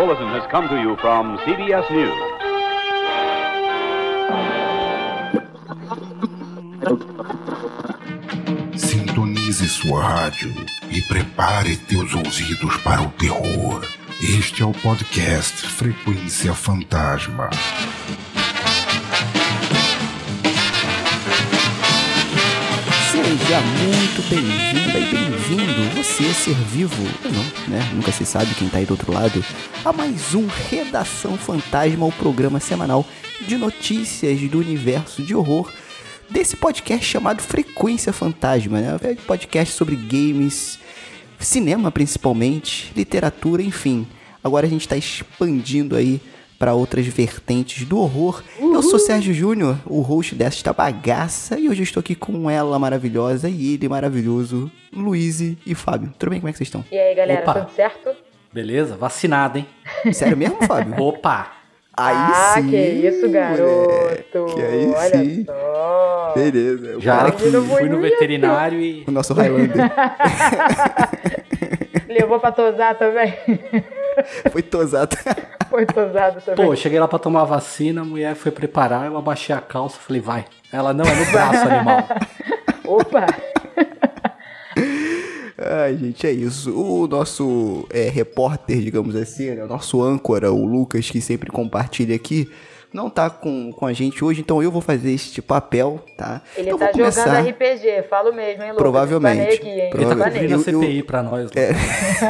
bulletin has come to you from CBS News. Sintonize sua rádio e prepare teus ouvidos para o terror. Este é o podcast Frequência Fantasma. Seja muito bem-vinda e bem-vindo, você ser vivo ou não, né? Nunca se sabe quem tá aí do outro lado, a mais um Redação Fantasma, o programa semanal de notícias do universo de horror desse podcast chamado Frequência Fantasma, né? É um podcast sobre games, cinema principalmente, literatura, enfim. Agora a gente está expandindo aí para outras vertentes do horror. Eu sou Sérgio Júnior, o host desta bagaça, e hoje eu estou aqui com ela maravilhosa e ele maravilhoso, Luiz e Fábio. Tudo bem? Como é que vocês estão? E aí, galera, Opa. tudo certo? Beleza? Vacinado, hein? Sério mesmo, Fábio? Opa! Aí ah, sim. que isso, garoto. moleque, aí Olha sim. só. Beleza. O Já fui, que- fui no veterinário e. O nosso Highlander Levou pra tosar também? foi tosado. Foi tosado também. Pô, eu cheguei lá pra tomar a vacina, a mulher foi preparar, eu abaixei a calça, falei, vai. Ela, não, é no braço, animal. Opa! Ai, gente, é isso. O nosso é, repórter, digamos assim, né? o nosso âncora, o Lucas, que sempre compartilha aqui, não tá com, com a gente hoje, então eu vou fazer este papel, tá? Ele então, tá vou começar... jogando RPG, falo mesmo, hein, Lucas? Provavelmente. Aqui, hein? Ele tá Provavelmente. cobrindo a Eu- eu- CPI pra nós. É.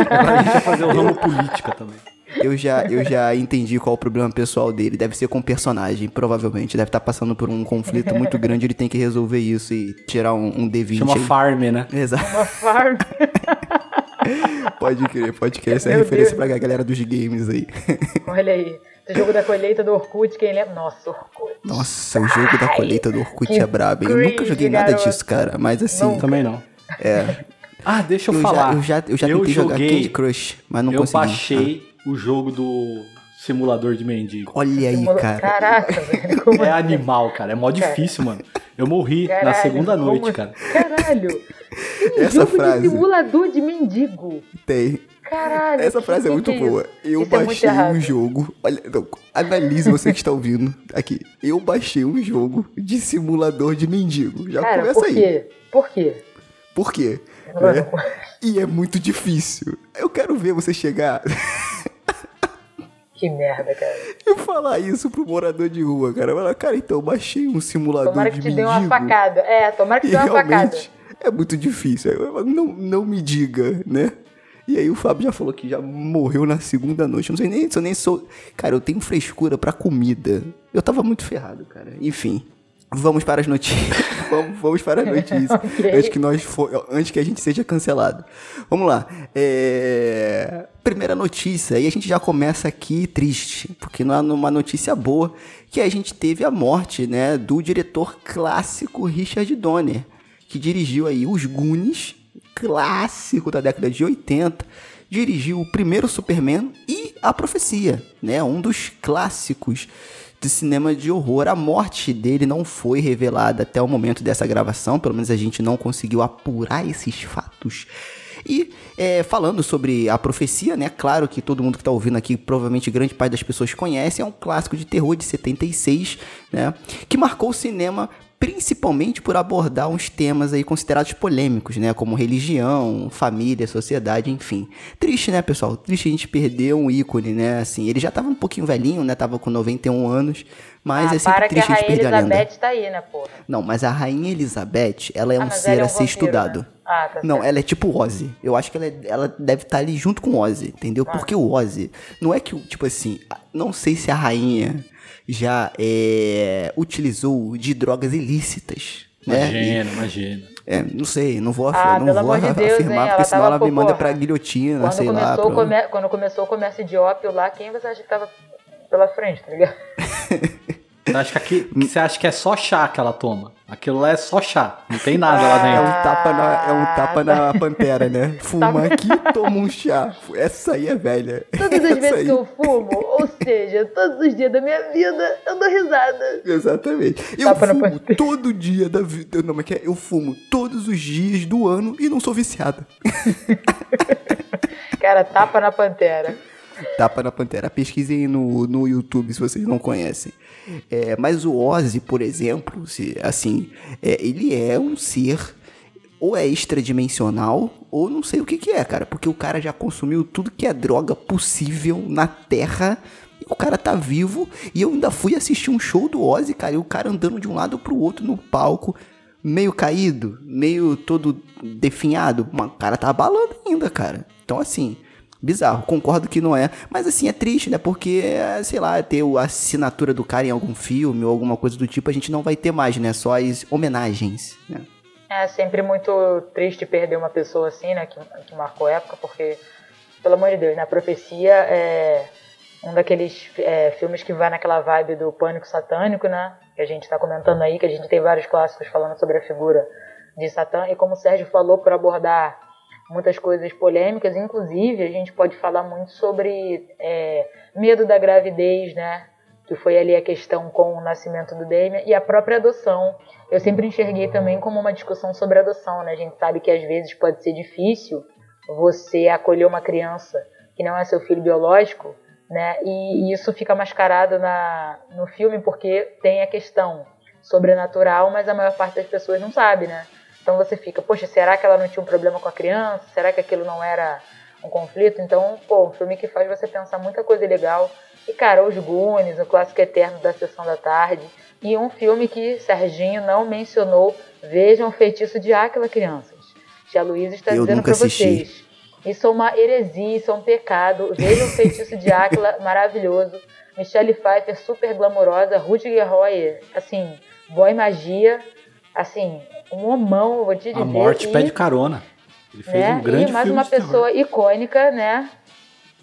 pra gente fazer o ramo política também. Eu já, eu já entendi qual é o problema pessoal dele. Deve ser com o personagem, provavelmente. Deve estar passando por um conflito muito grande. Ele tem que resolver isso e tirar um, um D20. Chama aí. Farm, né? Exato. Uma farm. Pode crer, pode crer. Essa é referência Deus. pra galera dos games aí. Olha aí. Esse jogo da colheita do Orkut, quem lembra? Nossa, Orkut. Nossa, o jogo da colheita do Orkut é brabo. Eu nunca joguei nada garoto. disso, cara. Mas assim, Não. Também não. é. Ah, deixa eu, Eu falar. já, eu já, eu já tentei jogar joguei, Candy Crush, mas não eu consegui. baixei o jogo do simulador de mendigo. Olha aí, Simula- cara. Caraca, velho. Como É assim? animal, cara. É mó difícil, mano. Eu morri na Caralho, segunda como- noite, cara. Caralho. Tem Essa jogo frase. de simulador de mendigo. Tem. Caralho. Essa frase é que muito que boa. isso? Eu Isso é baixei errado. um jogo. Olha, não, analise você que está ouvindo aqui. Eu baixei um jogo de simulador de mendigo. Já Cara, começa por aí. quê? Por quê? Por quê? Né? E é muito difícil. Eu quero ver você chegar Que merda, cara. e falar isso pro morador de rua, cara. Falar, cara, então baixei um simulador Tomara de que te mendigo. dê uma facada. É, tomara que te dê uma facada. é muito difícil. Não, não me diga, né? E aí o Fábio já falou que já morreu na segunda noite. Eu não sei nem se eu nem sou. Cara, eu tenho frescura pra comida. Eu tava muito ferrado, cara. Enfim. Vamos para as notícias. vamos, vamos para as notícias. Ok. Antes que nós for, antes que a gente seja cancelado. Vamos lá. É, Primeira notícia, e a gente já começa aqui triste, porque não é uma notícia boa, que a gente teve a morte, né, do diretor clássico Richard Donner, que dirigiu aí os Goonies, clássico da década de 80, dirigiu o primeiro Superman e A Profecia, né, um dos clássicos de cinema de horror. A morte dele não foi revelada até o momento dessa gravação, pelo menos a gente não conseguiu apurar esses fatos. E é, falando sobre a profecia, né? Claro que todo mundo que está ouvindo aqui, provavelmente grande parte das pessoas conhece, é um clássico de terror de 76, né? Que marcou o cinema principalmente por abordar uns temas aí considerados polêmicos, né? Como religião, família, sociedade, enfim. Triste, né, pessoal? Triste a gente perder um ícone, né? Assim, ele já tava um pouquinho velhinho, né? Tava com 91 anos, mas ah, é sempre a triste a gente perder a lenda. Elizabeth tá aí, né, porra? Não, mas a Rainha Elizabeth, ela é Ah, um ser é um a ser vampiro, estudado. né? Ah, tá Não, certo. ela é tipo Ozzy. Eu acho que ela, é- ela deve estar ali junto com o Ozzy, entendeu? Ah. Porque o Ozzy, não é que, tipo assim, não sei se a rainha já é, utilizou de drogas ilícitas, né? Imagina, imagina. E- é, não sei, não vou, Ah, não vou de Deus, afirmar, hein? porque Ela senão ela me manda pra guilhotina, Quando sei lá. começou, o pra- come- quando começou o comércio de ópio lá, quem você acha que tava pela frente, tá ligado? Você acha que, aqui, que você acha que é só chá que ela toma? Aquilo lá é só chá. Não tem nada lá É dentro. um tapa na, é um tapa na pantera, né? Fuma aqui, toma um chá. Essa aí é velha. Todas as Essa vezes aí. que eu fumo, ou seja, todos os dias da minha vida, eu dou risada. Exatamente. Eu Tapa fumo todo dia da vida. Não, mas que é? Eu fumo todos os dias do ano e não sou viciada. Cara, tapa na pantera. Tapa na Pantera. Pesquisem no, no YouTube se vocês não conhecem. É, mas o Ozzy, por exemplo, se, assim, é, ele é um ser ou é extradimensional ou não sei o que que é, cara. Porque o cara já consumiu tudo que é droga possível na Terra o cara tá vivo. E eu ainda fui assistir um show do Ozzy, cara, e o cara andando de um lado pro outro no palco, meio caído, meio todo definhado. O cara tá abalando ainda, cara. Então, assim, bizarro. Concordo que não é. Mas, assim, é triste, né? Porque, sei lá, ter a assinatura do cara em algum filme ou alguma coisa do tipo, a gente não vai ter mais, né? Só as homenagens, né? É sempre muito triste perder uma pessoa assim, né? Que, que marcou época, porque, pelo amor de Deus, né? A profecia é um daqueles é, filmes que vai naquela vibe do pânico satânico, né? Que a gente está comentando aí, que a gente tem vários clássicos falando sobre a figura de Satã. E como o Sérgio falou, por abordar muitas coisas polêmicas, inclusive a gente pode falar muito sobre é, medo da gravidez, né? Que foi ali a questão com o nascimento do Damien e a própria adoção. Eu sempre enxerguei também como uma discussão sobre adoção, né? A gente sabe que às vezes pode ser difícil você acolher uma criança que não é seu filho biológico, né? E, isso fica mascarado na, no filme porque tem a questão sobrenatural, mas a maior parte das pessoas não sabe, né? Então você fica, poxa, será que ela não tinha um problema com a criança? Será que aquilo não era um conflito? Então, pô, um filme que faz você pensar muita coisa legal. E, cara, Os Goonies, o clássico eterno da Sessão da Tarde. E um filme que Serginho não mencionou, vejam o Feitiço de Áquila, crianças. Tia Luísa está Eu dizendo para vocês. Isso é uma heresia, isso é um pecado. Vejam o Feitiço de Áquila, maravilhoso. Michelle Pfeiffer, super glamourosa. Rudiger Roy, assim, boy magia. Assim, um homão, eu vou te dizer. A morte E- pede carona. Ele fez né? um grande e mais uma de terror. pessoa icônica, né?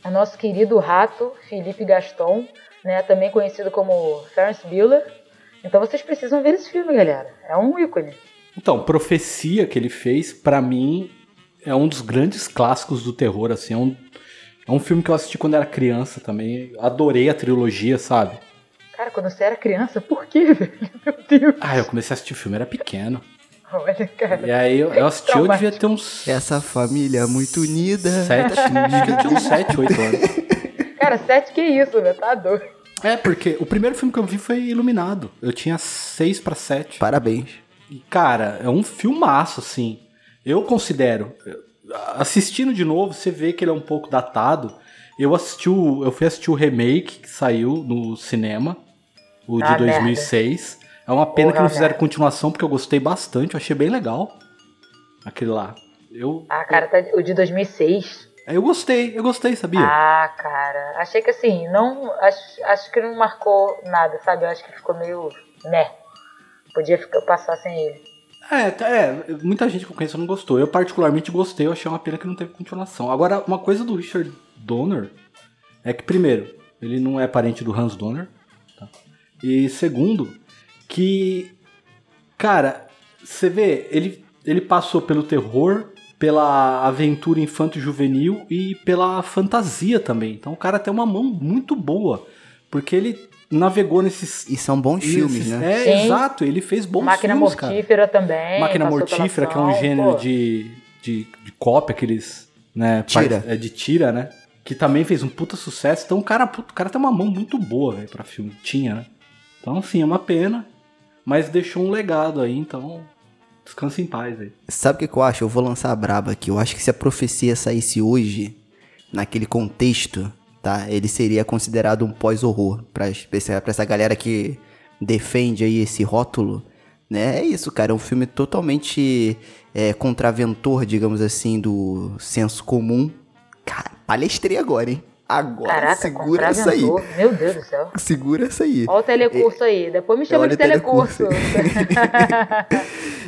O nosso querido rato, Felipe Gaston, né? Também conhecido como Ferris Bueller. Então vocês precisam ver esse filme, galera. É um ícone. Então, Profecia que ele fez, pra mim, é um dos grandes clássicos do terror, assim. É um, é um filme que eu assisti quando era criança também. Adorei a trilogia, sabe? Cara, quando você era criança, por quê, velho? Meu Deus. Ah, eu comecei a assistir o filme, era pequeno. Olha, cara. E aí eu, eu assisti, eu devia ter uns. Essa família é muito unida. Sete, acho que eu tinha uns 7, 8 anos. Cara, sete que isso, velho? Tá doido. É, porque o primeiro filme que eu vi foi Iluminado. Eu tinha 6 pra 7. Parabéns. E, cara, é um filmaço, assim. Eu considero. Assistindo de novo, você vê que ele é um pouco datado. Eu assisti o, Eu fui assistir o remake que saiu no cinema, o de Ah, 2006. É uma pena que não fizeram merda. continuação, porque eu gostei bastante, eu achei bem legal. Aquele lá. Eu, Ah, cara, tá... o de 2006. eu gostei, eu gostei, sabia? Ah, cara. Achei que assim, não. Acho, acho que não marcou nada, sabe? Eu acho que ficou meio. né. Podia ficar, passar sem ele. É, tá- é, muita gente que eu conheço não gostou. Eu particularmente gostei, eu achei uma pena que não teve continuação. Agora, uma coisa do Richard Donner é que, primeiro, ele não é parente do Hans Donner. E segundo, que, cara, você vê, ele, ele passou pelo terror, pela aventura infanto-juvenil e pela fantasia também. Então o cara tem uma mão muito boa, porque ele navegou nesses... E são bons filmes, né? É, Sim. exato, ele fez bons Máquina filmes, cara. Mortífera também. Máquina Mortífera, que é um gênero pô. de, de, de cópia, aqueles. Né, Tira. É de tira, né? Que também fez um puta sucesso. Então o cara, puto, o cara tem uma mão muito boa, velho, pra filme. Tinha, né? Então, assim, é uma pena. Mas deixou um legado aí, então. Descansa em paz aí. Sabe o que, eu acho? Eu vou lançar a braba aqui. Eu acho que se a profecia saísse hoje, naquele contexto, tá? Ele seria considerado um pós-horror. Pra essa galera que defende aí esse rótulo, né? É isso, cara. É um filme totalmente é, contraventor, digamos assim, do senso comum. Cara, palestrei agora, hein? Agora, Caraca, segura essa aí. Meu Deus do céu. Segura essa aí. Olha o telecurso aí. Depois me chama Olha de telecurso.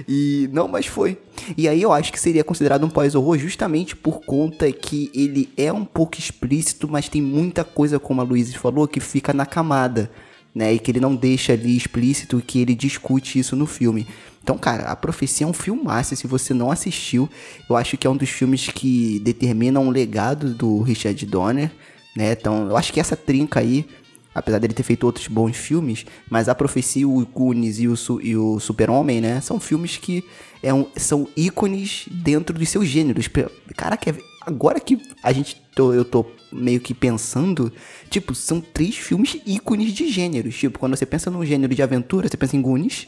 E não, mas foi. E aí eu acho que seria considerado um pós-horror justamente por conta que ele é um pouco explícito, mas tem muita coisa, como a Luísa falou, que fica na camada, né? E que ele não deixa ali explícito que ele discute isso no filme. Então, cara, a profecia é um filmaço. Se você não assistiu, eu acho que é um dos filmes que determinam o legado do Richard Donner, né? Então, eu acho que essa trinca aí apesar dele ter feito outros bons filmes, mas a profecia, o Goonies e o, e o Super-Homem, né, são filmes que é um- são ícones dentro dos seus gêneros. Caraca, agora que a gente tô, eu tô meio que pensando, tipo, são três filmes ícones de gêneros. Tipo, quando você pensa num gênero de aventura, você pensa em Goonies.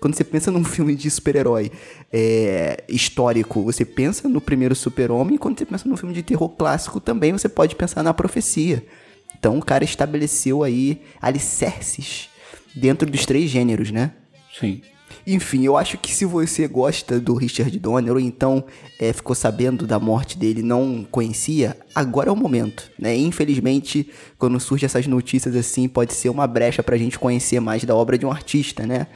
Quando você pensa num filme de super-herói é, histórico, você pensa no primeiro super-homem. Quando você pensa num filme de terror clássico, também você pode pensar na profecia. Então o cara estabeleceu aí alicerces dentro dos três gêneros, né? Sim. Enfim, eu acho que se você gosta do Richard Donner, ou então é, ficou sabendo da morte dele não conhecia, agora é o momento, né? Infelizmente, quando surgem essas notícias assim, pode ser uma brecha pra gente conhecer mais da obra de um artista, né?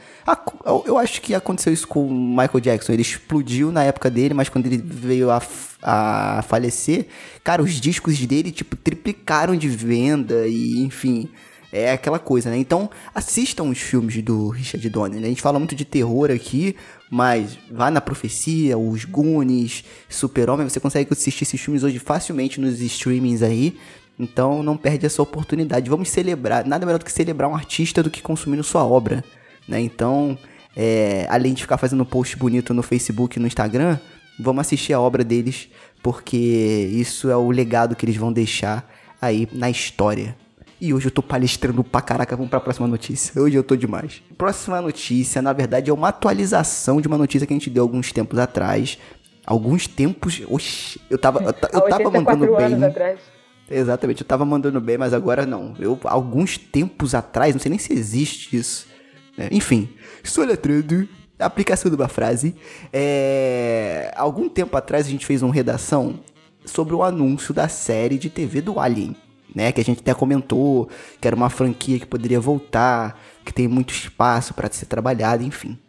Eu acho que aconteceu isso com o Michael Jackson. Ele explodiu na época dele, mas quando ele veio a, a falecer, cara, os discos dele, tipo, triplicaram de venda e, enfim é aquela coisa, né? Então, assistam os filmes do Richard Donner. Né? A gente fala muito de terror aqui, mas vá na Profecia, os Goonies, Super-Homem, você consegue assistir esses filmes hoje facilmente nos streamings aí. Então, não perde essa oportunidade. Vamos celebrar, nada melhor do que celebrar um artista do que consumindo sua obra, né? Então, é, além de ficar fazendo post bonito no Facebook e no Instagram, vamos assistir a obra deles, porque isso é o legado que eles vão deixar aí na história. E hoje eu tô palestrando pra caraca, vamos pra próxima notícia. Hoje eu tô demais. Próxima notícia, na verdade, é uma atualização de uma notícia que a gente deu alguns tempos atrás. Alguns tempos. Oxi, eu tava, eu, eu tava mandando bem. Atrás. Exatamente, eu tava mandando bem, mas agora não. Eu, alguns tempos atrás, não sei nem se existe isso. É, enfim, estou letrando a aplicação de uma frase. É, algum tempo atrás a gente fez uma redação sobre o anúncio da série de TV do Alien né? Que a gente até comentou que era uma franquia que poderia voltar, que tem muito espaço para ser trabalhado, enfim.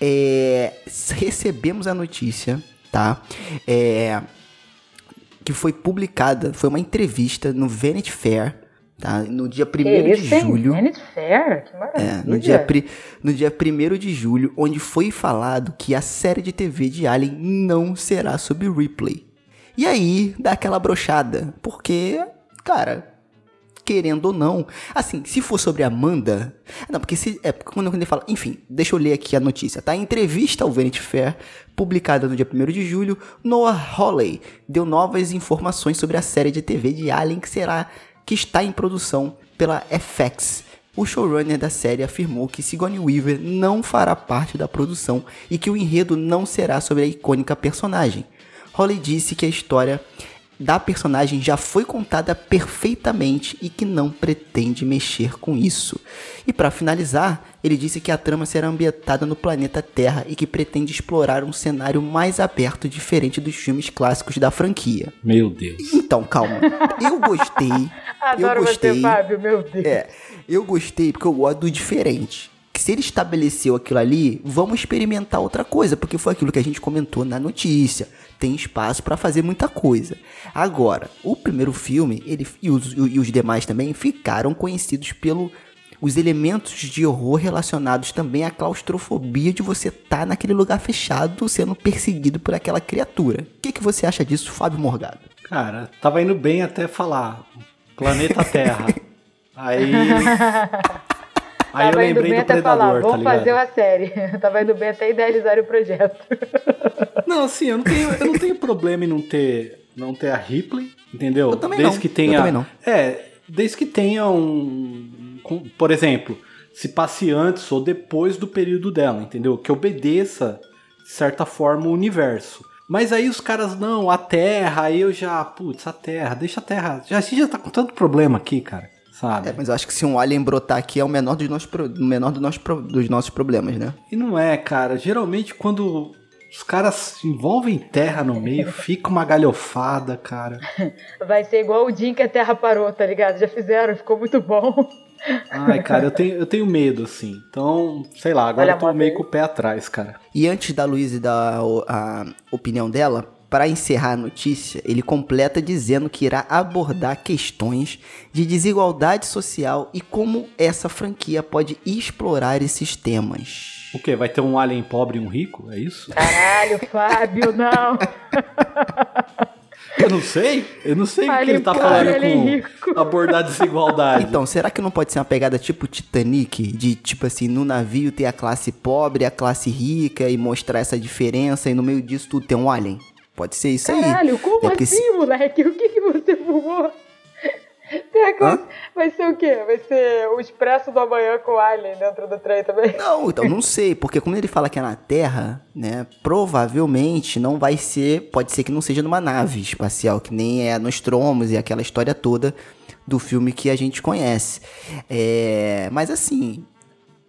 É, recebemos a notícia, tá? É, que foi publicada, foi uma entrevista no Vanity Fair, tá? No dia 1 de julho. Vanity Fair? Que maravilha. É, no dia, no dia 1 de julho, onde foi falado que a série de TV de Alien não será sobre Ripley. E aí, dá aquela brochada, porque cara, querendo ou não. Assim, se for sobre Amanda. Não, porque se. É, quando ele fala. Enfim, deixa eu ler aqui a notícia, tá? Em entrevista ao Vanity Fair, publicada no dia 1 de julho, Noah Hawley deu novas informações sobre a série de TV de Alien que será. que está em produção pela FX. O showrunner da série afirmou que Sigourney Weaver não fará parte da produção e que o enredo não será sobre a icônica personagem. Hawley disse que a história da personagem já foi contada perfeitamente e que não pretende mexer com isso. E para finalizar, ele disse que a trama será ambientada no planeta Terra e que pretende explorar um cenário mais aberto, diferente dos filmes clássicos da franquia. Meu Deus. Então, calma. Eu gostei. Adoro eu gostei. você, Fábio, meu Deus. É, eu gostei porque eu gosto do diferente que se ele estabeleceu aquilo ali, vamos experimentar outra coisa, porque foi aquilo que a gente comentou na notícia. Tem espaço para fazer muita coisa. Agora, o primeiro filme, ele e os, e os demais também ficaram conhecidos pelo os elementos de horror relacionados também à claustrofobia de você estar tá naquele lugar fechado sendo perseguido por aquela criatura. O que, que você acha disso, Fábio Morgado? Cara, tava indo bem até falar planeta Terra. Aí Aí Tava eu lembrei indo bem do até Predador, falar, tá vamos ligado? fazer uma série. Tava indo bem até idealizar o projeto. Não, assim, eu não tenho, eu não tenho problema em não ter, não ter a Ripley, entendeu? Eu também desde não, que eu tenha, também não. É, desde que tenha um, por exemplo, se passe antes ou depois do período dela, entendeu? Que obedeça de certa forma o universo. Mas aí os caras não, a Terra, aí eu já, putz, a Terra, deixa a Terra. Já, a gente já tá com tanto problema aqui, cara, sabe? É, mas eu acho que se um alien brotar aqui é o menor dos nossos, pro- o menor dos nossos, pro- dos nossos problemas, né? E não é, cara. Geralmente quando os caras envolvem terra no meio, fica uma galhofada, cara. Vai ser igual o dia em que a Terra parou, tá ligado? Já fizeram, ficou muito bom. Ai, cara, eu tenho, eu tenho medo, assim. Então, sei lá, agora Olha eu tô meio com o pé atrás, cara. E antes da Luísa dar a opinião dela, para encerrar a notícia, ele completa dizendo que irá abordar questões de desigualdade social e como essa franquia pode explorar esses temas. O quê? Vai ter um alien pobre e um rico? É isso? Caralho, Fábio, não. Eu não sei. Eu não sei o que ele tá falando alien com rico. abordar desigualdade. Então, será que não pode ser uma pegada tipo Titanic? De tipo assim, no navio ter a classe pobre, a classe rica e mostrar essa diferença e no meio disso tudo ter um alien? Pode ser isso aí. Caralho, como É assim, se- moleque? O que, que você fumou? Vai ser o quê? Vai ser o expresso do amanhã com o Alien dentro do trem também? Não, então não sei, porque quando ele fala que é na Terra, né, provavelmente não vai ser, pode ser que não seja numa nave espacial, que nem é Nostromos e aquela história toda do filme que a gente conhece. É, mas assim,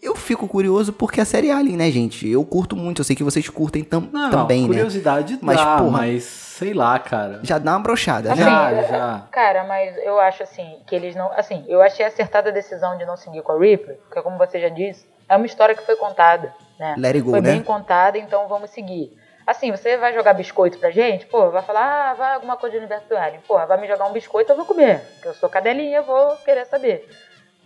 eu fico curioso porque a série Alien, né, gente? Eu curto muito, eu sei que vocês curtem tam- Não, também, né? curiosidade Mas, dá, porra. mas sei lá, cara. Já dá uma brochada, Assim, né? Já, é- já. Cara, mas eu acho assim, que eles não. Assim, eu achei acertada a decisão de não seguir com a Ripley, porque como você já disse, é uma história que foi contada, né? Let it go, foi né? bem contada, então vamos seguir. Assim, você vai jogar biscoito pra gente, pô, vai falar, ah, vai alguma coisa do universo do Alien. Pô, vai me jogar um biscoito, eu vou comer. Porque eu sou cadelinha, eu vou querer saber.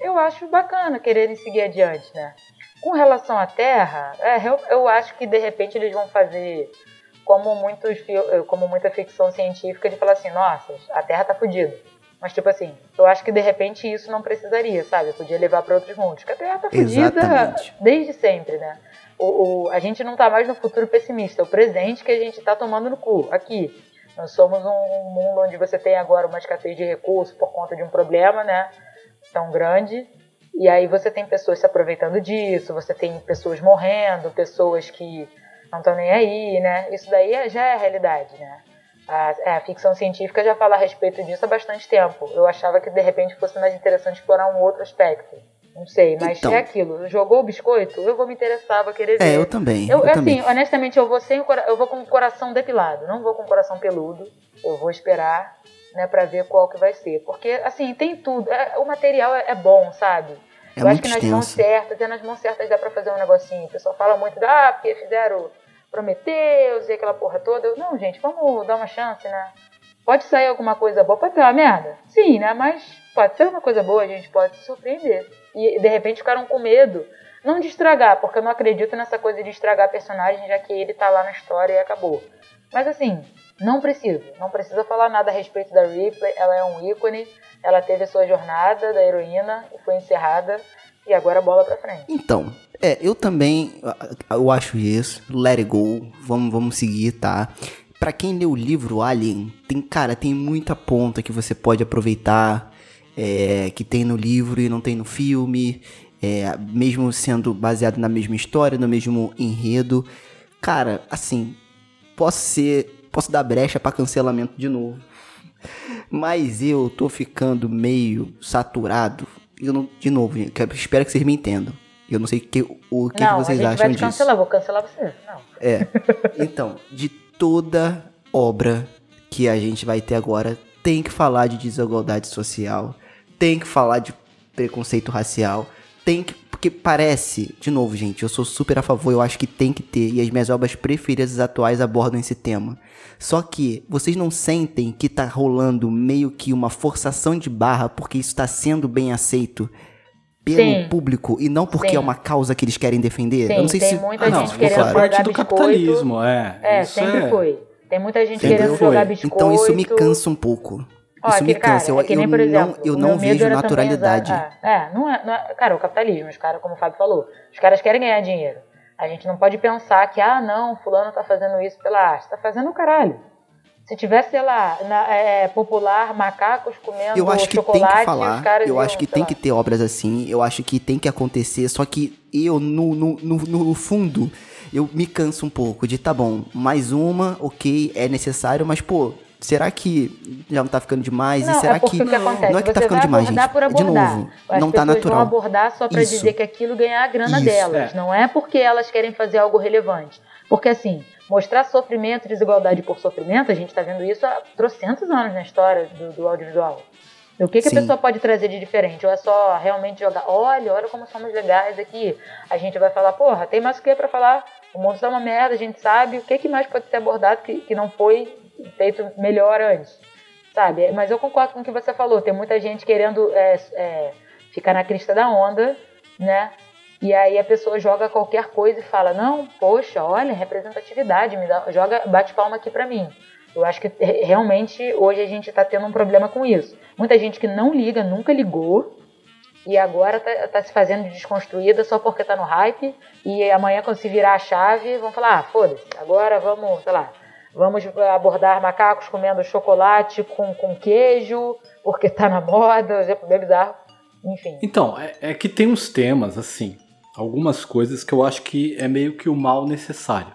Eu acho bacana quererem seguir adiante, né? Com relação à Terra, é, eu, eu acho que de repente eles vão fazer como muitos eh, como muita ficção científica de falar assim, nossa, a Terra tá fodida. Mas tipo assim, eu acho que de repente isso não precisaria, sabe? Podia levar para outros mundos. Porque a Terra tá fodida desde sempre, né? O, o- a gente não tá mais no futuro pessimista, é o presente que a gente tá tomando no cu, aqui. Nós somos um mundo onde você tem agora uma escassez de recursos por conta de um problema, né? Tão grande. E aí você tem pessoas se aproveitando disso, você tem pessoas morrendo, pessoas que não estão nem aí, né? Isso daí é- já é a realidade, né? A, é, a ficção científica já fala a respeito disso há bastante tempo. Eu achava que de repente fosse mais interessante explorar um outro aspecto. Não sei, mas Então. é aquilo. Jogou o biscoito, eu vou me interessar, vou querer ver. É, eu também. Eu, Eu, assim, também. honestamente, eu vou sem o cora- eu vou com o coração depilado, não vou com o coração peludo. Eu vou esperar, né, para ver qual que vai ser, porque assim tem tudo. É- o material é, é bom, sabe? É eu acho que nas mãos extenso. certas, é nas mãos certas dá pra fazer um negocinho. O pessoal fala muito, da, ah, porque fizeram Prometeus e aquela porra toda. Eu, não, gente, vamos dar uma chance, né? Pode sair alguma coisa boa, pode ser uma merda. Sim, né? Mas pode ser uma coisa boa, a gente pode se surpreender. E de repente ficaram com medo. Não de estragar, porque eu não acredito nessa coisa de estragar personagem, já que ele tá lá na história e acabou. Mas assim, não precisa. Não precisa falar nada a respeito da Ripley. Ela é um ícone. Ela teve a sua jornada da heroína e foi encerrada. E agora bola pra frente. Então, é, eu também, eu acho isso. Let it go. Vamos, vamos seguir, tá? Pra quem lê o livro Alien, tem, cara, tem muita ponta que você pode aproveitar, é, que tem no livro e não tem no filme, é, mesmo sendo baseado na mesma história, no mesmo enredo. Cara, assim, posso ser, posso dar brecha pra cancelamento de novo. Mas eu tô ficando meio saturado. Eu não, de novo, que- espero que vocês me entendam. Eu não sei que, o que, que não, vocês a gente acham disso. cancelar, vou cancelar você. Não. É. Então, de toda obra que a gente vai ter agora, tem que falar de desigualdade social, tem que falar de preconceito racial, tem que. Porque parece, de novo, gente, eu sou super a favor, eu acho que tem que ter, e as minhas obras preferidas atuais abordam esse tema. Só que vocês não sentem que tá rolando meio que uma forçação de barra porque isso tá sendo bem aceito pelo Sim. público e não porque Sim. é uma causa que eles querem defender? Sim, eu não sei tem se. muita Ah, não, gente querendo é parte jogar do biscoito. capitalismo, é. É, Isso sempre é- foi. Tem muita gente Sempre querendo foi. jogar biscoito. Então isso me cansa um pouco. Ó, isso me cara, cansa. Eu, é nem, eu exemplo, não, eu não vejo naturalidade. ah, é, não é, não é- Cara, o capitalismo, os caras, como o Fábio falou, os caras querem ganhar dinheiro. A gente não pode pensar que, ah, não, fulano tá fazendo isso pela arte. Tá fazendo o caralho. Se tivesse, sei lá, na, é, popular, macacos comendo Eu acho que tem chocolate, que falar. Eu iam, acho que tem lá. que ter obras assim. Eu acho que tem que acontecer. Só que eu, no, no, no, no fundo, eu me canso um pouco de, tá bom, mais uma, ok, é necessário, mas, pô, será que já não tá ficando demais? Não, e será é que. que acontece? não é que tá ficando demais, gente. por De abordar. novo, As não tá natural. vão abordar só pra Isso. dizer que aquilo ganhar a grana Isso, delas. é. Não é porque elas querem fazer algo relevante. Porque assim, mostrar sofrimento e desigualdade por sofrimento, a gente tá vendo isso há trocentos anos na história do, do audiovisual. O que, que a pessoa pode trazer de diferente? Ou é só realmente jogar, olha, olha como somos legais aqui. A gente vai falar, porra, tem mais o que pra falar? O mundo tá uma merda, a gente sabe. O que, que mais pode ser abordado que, que não foi feito melhor antes? sabe? Mas eu concordo com o que você falou. Tem muita gente querendo é, é, ficar na crista da onda, né? E aí a pessoa joga qualquer coisa e fala: Não, poxa, olha, representatividade, me dá, joga, bate palma aqui pra mim. Eu acho que re- realmente hoje a gente tá tendo um problema com isso. Muita gente que não liga, nunca ligou, e agora tá, tá se fazendo de desconstruída só porque tá no hype, e amanhã quando se virar a chave, vão falar, ah, foda-se, agora vamos, sei lá, vamos abordar macacos comendo chocolate com, com queijo, porque tá na moda, exemplo bem bizarro. Enfim. Então, é, é que tem uns temas, assim, algumas coisas que eu acho que é meio que o mal necessário.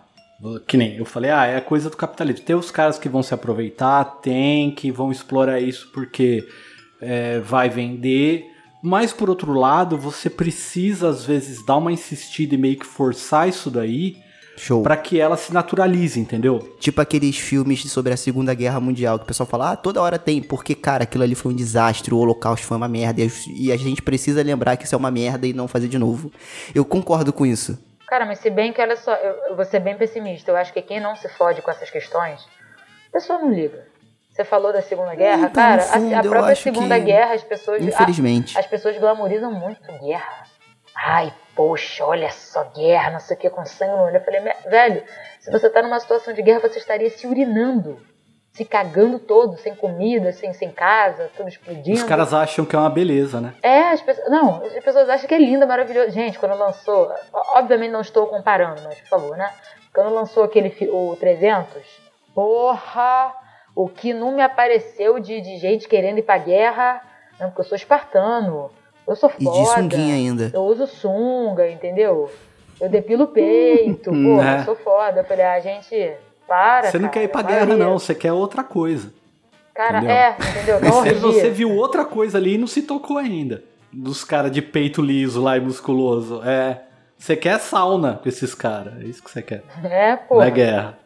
Que nem eu falei, ah, é coisa do capitalismo. Tem os caras que vão se aproveitar, tem que vão explorar isso porque é, vai vender. Mas por outro lado, você precisa às vezes dar uma insistida e meio que forçar isso daí Show. para que ela se naturalize, entendeu? Tipo aqueles filmes sobre a Segunda Guerra Mundial, que o pessoal fala, ah, toda hora tem, porque, cara, aquilo ali foi um desastre, o Holocausto foi uma merda, e a gente precisa lembrar que isso é uma merda e não fazer de novo. Eu concordo com isso. Cara, mas se bem que, olha só, eu, eu vou ser bem pessimista. Eu acho que quem não se fode com essas questões, a pessoa não liga. Você falou da Segunda Guerra, Então, cara, fundo, a, a própria Segunda que, Guerra, as pessoas. Infelizmente. a- as pessoas glamorizam muito guerra. Ai, poxa, olha só, guerra, não sei o que, com sangue no olho. Eu falei, "Me- velho, se você tá numa situação de guerra, você estaria se urinando, se cagando todo, sem comida, sem, sem casa, tudo explodindo. Os caras acham que é uma beleza, né? É, as pessoas. Não, as pessoas acham que é lindo, maravilhoso. Gente, quando lançou. Obviamente não estou comparando, mas por favor, né? Quando lançou aquele o 300, porra! O que não me apareceu de, de gente querendo ir pra guerra. Não, porque eu sou espartano. Eu sou E foda. de sunguinha ainda. Eu uso sunga, entendeu? Eu depilo o peito, pô, É. eu sou foda. Eu falei, ah, gente, para. Você não cara, quer ir pra a guerra, maioria- não, você quer outra coisa. Cara, entendeu? é, entendeu? Você, você viu outra coisa ali e não se tocou ainda. Dos caras de peito liso lá e musculoso. É. Você quer sauna com esses caras. É isso que você quer. É, pô. Não é guerra.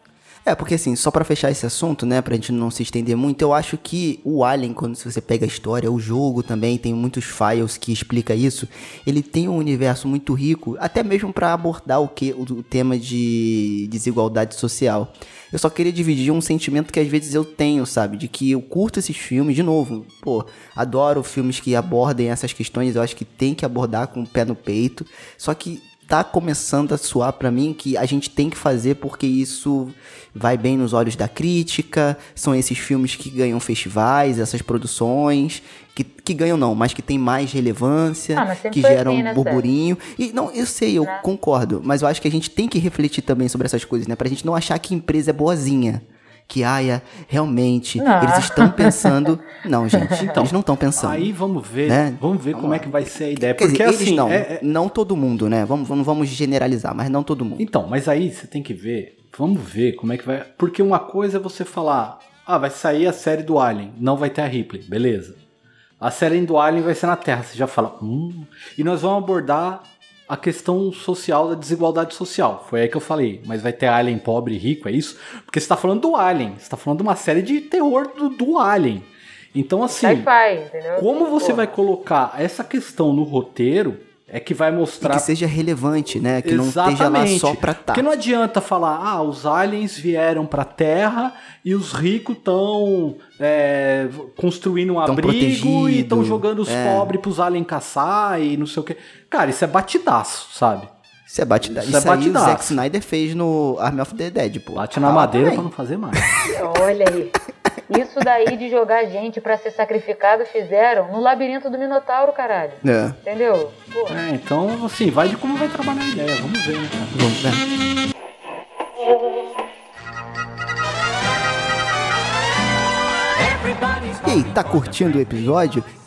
É, porque assim, só pra fechar esse assunto, né, pra gente não se estender muito, eu acho que o Alien, quando você pega a história, o jogo também tem muitos files que explica isso, ele tem um universo muito rico, até mesmo pra abordar o que o tema de desigualdade social. Eu só queria dividir um sentimento que às vezes eu tenho, sabe, de que eu curto esses filmes de novo. Pô, adoro filmes que abordem essas questões, eu acho que tem que abordar com o pé no peito. Só que tá começando a soar pra mim que a gente tem que fazer porque isso vai bem nos olhos da crítica, são esses filmes que ganham festivais, essas produções, que, que ganham não, mas que tem mais relevância, Ah, que foi geram assim, né, burburinho. E não, eu sei, eu Né? concordo, mas eu acho que a gente tem que refletir também sobre essas coisas, né? Pra gente não achar que a empresa é boazinha. Que, ai, realmente, Não. eles estão pensando. Não, gente, eles não estão pensando. Aí vamos ver, Né? vamos ver como é que vai ser a ideia. Quer Porque dizer, eles assim, não, é- é- não todo mundo, né? Vamos, não vamos generalizar, mas não todo mundo. Então, mas aí você tem que ver, vamos ver como é que vai. Porque uma coisa é você falar, ah, vai sair a série do Alien, não vai ter a Ripley, beleza. A série do Alien vai ser na Terra, você já fala, hum. E nós vamos abordar a questão social da desigualdade social. Foi aí que eu falei, mas vai ter Alien pobre e rico, é isso? Porque você tá falando do Alien, você tá falando de uma série de terror do, do Alien. Então, assim. Como você Pô. vai colocar essa questão no roteiro é que vai E mostrar. que seja relevante, né? Que não esteja lá só pra tá. Porque não adianta falar, ah, os aliens vieram pra Terra e os ricos estão construindo um Tão abrigo e estão protegido, jogando os é. pobres pros aliens caçar e não sei o que. Cara, isso é batidaço, sabe? Isso é batida. Isso Isso, é aí o batidaço. Zack Snyder fez no Army of the Dead, pô. Bate na Ah, madeira também. pra não fazer mais. Olha aí. Isso daí de jogar gente pra ser sacrificado fizeram no labirinto do Minotauro, caralho. É. Entendeu? Pô. É, então, assim, vai de como vai trabalhar a ideia. Vamos ver, né, cara? Vamos ver. E aí, tá curtindo o episódio?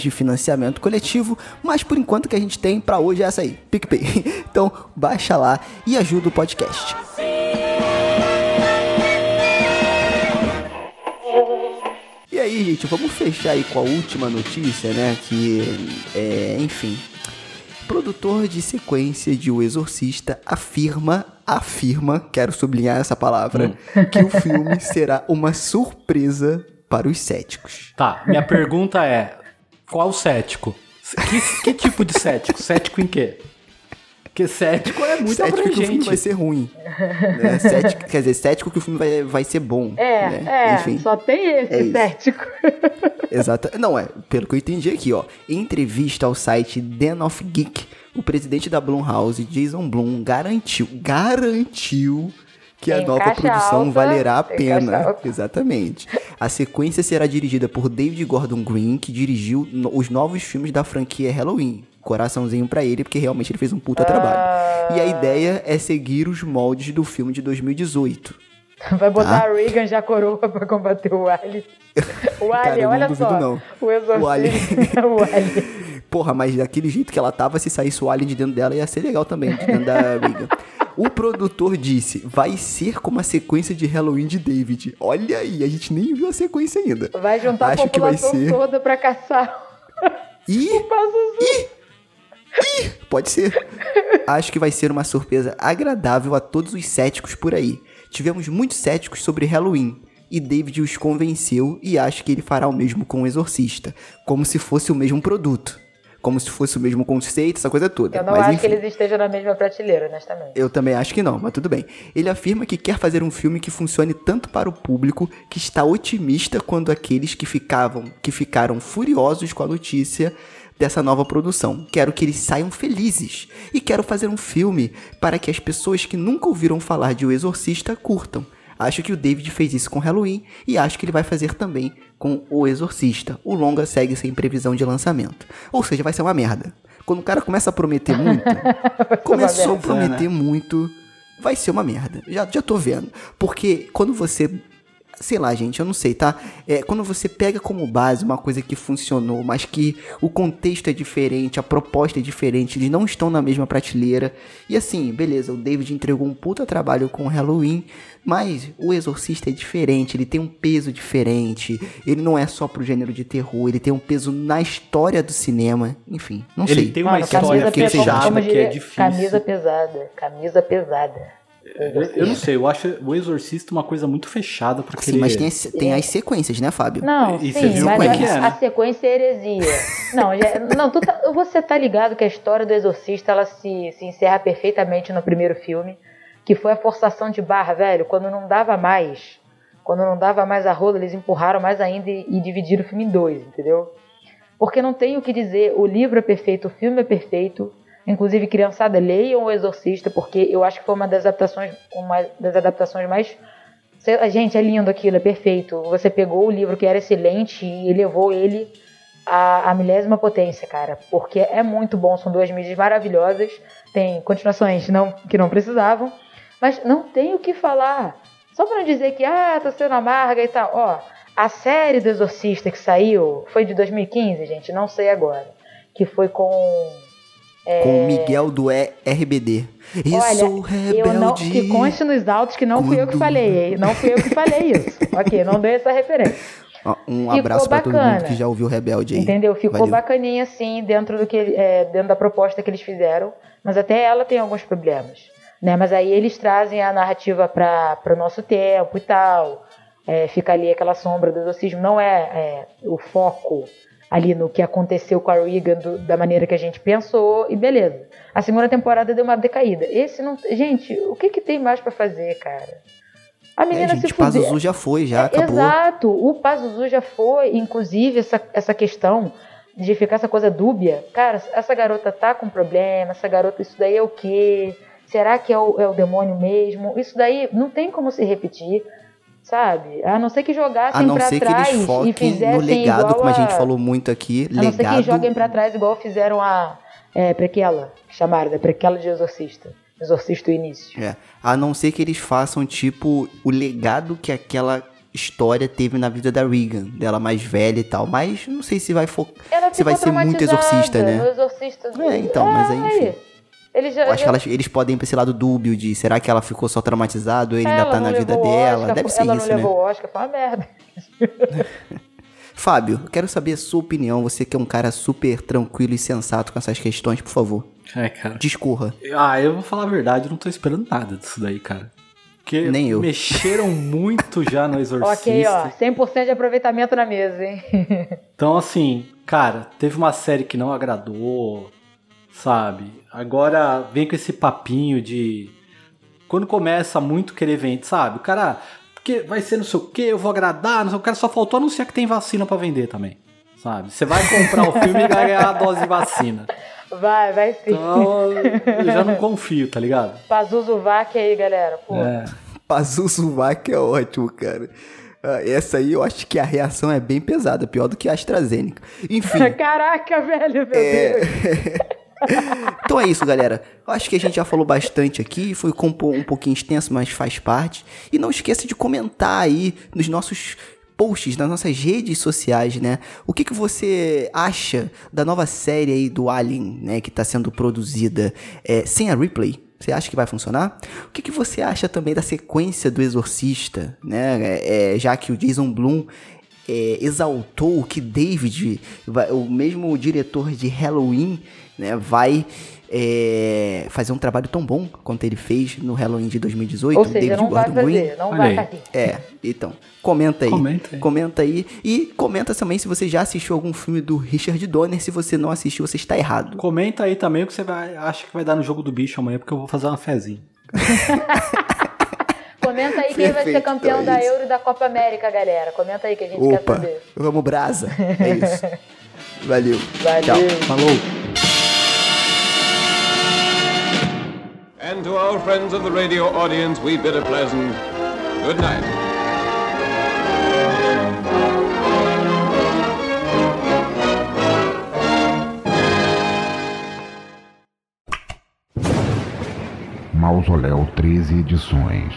de financiamento coletivo, mas por enquanto o que a gente tem para hoje é essa aí, PicPay. Então, baixa lá e ajuda o podcast. E aí, gente, vamos fechar aí com a última notícia, né? Que, é, enfim, produtor de sequência de O Exorcista afirma, afirma, quero sublinhar essa palavra, que o filme será uma surpresa para os céticos. Tá, minha pergunta é: qual cético? Que, que tipo de cético? Cético em quê? Porque cético é muito cético que o filme abrangente. vai ser ruim. né? Cético, quer dizer, cético que o filme vai, vai ser bom. É, né? é, Enfim. só tem esse é cético. Exato. Não, é, pelo que eu entendi aqui, ó. Em entrevista ao site Den of Geek, o presidente da Blumhouse, Jason Blum, garantiu, garantiu que a Em nova produção alta, valerá a pena. Exatamente. A sequência será dirigida por David Gordon Green, que dirigiu no- os novos filmes da franquia Halloween. Coraçãozinho pra ele, porque realmente ele fez um puta trabalho. E a ideia é seguir os moldes do filme de 2018. Vai botar Tá. a Reagan já coroa pra combater o Alien. O não olha duvido, só. não. O exorcismo. O Alien. o Alien. Porra, mas daquele jeito que ela tava, se saísse o alien de dentro dela, ia ser legal também, de dentro da Reagan. O produtor disse, vai ser como a sequência de Halloween de David. Olha aí, a gente nem viu a sequência ainda. Vai juntar Acho a que vai população ser- toda pra caçar E o Pazuzu. pode ser. Acho que vai ser uma surpresa agradável a todos os céticos por aí. Tivemos muitos céticos sobre Halloween. E David os convenceu e acho que ele fará o mesmo com o Exorcista. Como se fosse o mesmo produto. Como se fosse o mesmo conceito, essa coisa toda. Eu não Mas, acho enfim. que eles estejam na mesma prateleira, honestamente. Eu também acho que não, mas tudo bem. Ele afirma que quer fazer um filme que funcione tanto para o público que está otimista quanto aqueles que ficavam, que ficaram furiosos com a notícia dessa nova produção. Quero que eles saiam felizes e quero fazer um filme para que as pessoas que nunca ouviram falar de O Exorcista curtam. Acho que o David fez isso com Halloween e acho que ele vai fazer também com O Exorcista. O longa segue sem previsão de lançamento. Ou seja, vai ser uma merda. Quando o cara começa a prometer muito, começou a prometer muito, vai ser uma merda. Já, já tô vendo. Porque quando você. Sei lá, gente, eu não sei, tá? É, quando você pega como base uma coisa que funcionou, mas que o contexto é diferente, a proposta é diferente, eles não estão na mesma prateleira. E assim, beleza, o David entregou um puta trabalho com Halloween, mas o Exorcista é diferente, ele tem um peso diferente. Ele não é só pro gênero de terror, ele tem um peso na história do cinema. Enfim, não Ele sei. tem uma Mano, história que pesada, que é difícil. Camisa pesada. Camisa pesada. Eu, eu não sei, eu acho o Exorcista uma coisa muito fechada pra Sim, querer... mas tem as, tem as sequências, né, Fábio? Não, E sim, viu mas é a, que é, né? a sequência é heresia. Não, já- não tu tá- você tá ligado que a história do Exorcista ela se, se encerra perfeitamente no primeiro filme, que foi a forçação de barra, velho, quando não dava mais. Quando não dava mais a rola, eles empurraram mais ainda e, e dividiram o filme em dois, entendeu? Porque não tem o que dizer, o livro é perfeito, o filme é perfeito. Inclusive, criançada, leiam O Exorcista, porque eu acho que foi uma das adaptações, uma das adaptações mais Gente, é lindo aquilo, é perfeito. Você pegou o livro que era excelente e levou ele à, à milésima potência, cara. Porque é muito bom, são duas mídias maravilhosas. Tem continuações não, que não precisavam, mas não tem o que falar. Só pra não dizer que, ah, tá sendo amarga e tal. Ó, a série do Exorcista que saiu foi de 2015, gente, não sei agora. Que foi com. Com o Miguel do E- RBD. Eu Olha, sou eu não, rebelde. que conste nos autos que não fui eu que Quando- falei, não fui eu que falei isso. ok, não dei essa referência. Um Ficou abraço pra todo mundo que já ouviu Rebelde aí. Entendeu? Ficou Valeu. bacaninha assim dentro do que é, dentro da proposta que eles fizeram, mas até ela tem alguns problemas, né? Mas aí eles trazem a narrativa para o nosso tempo e tal. É, fica ali aquela sombra do exorcismo, não é, é, o foco ali no que aconteceu com a Regan do- da maneira que a gente pensou e beleza. A segunda temporada deu uma decaída. Esse não, gente, o que que tem mais pra fazer, cara? A É, menina gente, se fudeu. Pazuzu já foi, já É, acabou. Exato, o Pazuzu já foi, inclusive essa, essa questão de ficar essa coisa dúbia. Cara, essa garota tá com problema, essa garota, isso daí é o quê? Será que é o, é o demônio mesmo? Isso daí não tem como se repetir, sabe? A não ser que jogassem A não pra ser que trás eles e foquem fizessem no legado, igual como a gente a- falou muito aqui. A não ser que legado. joguem pra trás igual fizeram a é, Prequela, que chamaram, da Prequela de Exorcista. Exorcista o início. É. A não ser que eles façam, tipo, o legado que aquela história teve na vida da Regan, dela mais velha e tal. Mas não sei se vai focar. Se vai ser muito exorcista, né? Exorcista do... É, então, mas aí, enfim. Ele já, Eu acho já- que elas- eles podem ir pra esse lado dúbio de será que ela ficou só traumatizada ou ele ainda Ela tá não na vida dela? Oscar, Deve ser ela isso, não né? levou o Oscar, foi uma merda. Fábio, quero saber a sua opinião. Você que é um cara super tranquilo e sensato com essas questões, por favor. É, cara. Discorra. Ah, eu vou falar a verdade, eu não tô esperando nada disso daí, cara. Porque Nem eu. mexeram muito já no Exorcista. ok, ó, 100% de aproveitamento na mesa, hein? Então, assim, cara, teve uma série que não agradou. Sabe? Agora vem com esse papinho de. Quando começa muito querer vender, sabe? O cara. Porque vai ser não sei o que, eu vou agradar, não sei, o cara só faltou anunciar que tem vacina pra vender também. Sabe? Você vai comprar o filme e vai ganhar a dose de vacina. Vai, vai sim. Então, eu já não confio, tá ligado? Pazuzu Vac aí, galera. Pô. É. Pazuzu Vac é ótimo, cara. Ah, Essa aí eu acho que a reação é bem pesada, pior do que a AstraZeneca. Enfim. Caraca, velho, meu É. Deus. Então é isso, galera. Eu acho que a gente já falou bastante aqui. Foi um pouquinho extenso, mas faz parte. E não esqueça de comentar aí nos nossos posts, nas nossas redes sociais, né? O que, que você acha da nova série aí do Alien, né? Que tá sendo produzida é, sem a Ripley? Você acha que vai funcionar? O que, que você acha também da sequência do Exorcista, né? É, é, já que o Jason Blum é, exaltou que David, vai- o mesmo diretor de Halloween, né, vai é, fazer um trabalho tão bom quanto ele fez no Halloween de 2018. Ou seja, David não vai Gordon Green. fazer, não Olha vai fazer. É, então, comenta aí. Comenta aí. Comenta aí. E comenta também se você já assistiu algum filme do Richard Donner. Se você não assistiu, você está errado. Comenta aí também o que você vai, acha que vai dar no jogo do bicho amanhã, porque eu vou fazer uma fezinha. Comenta aí quem vai ser Perfeito, campeão então é da isso. Euro e da Copa América, galera. Comenta aí que a gente quer Opa, saber. vamos brasa. É isso. Valeu. Valeu. Tchau. Falou! And to our friends of the radio audience, we bid a pleasant good night. Mausoléu 13 Edições.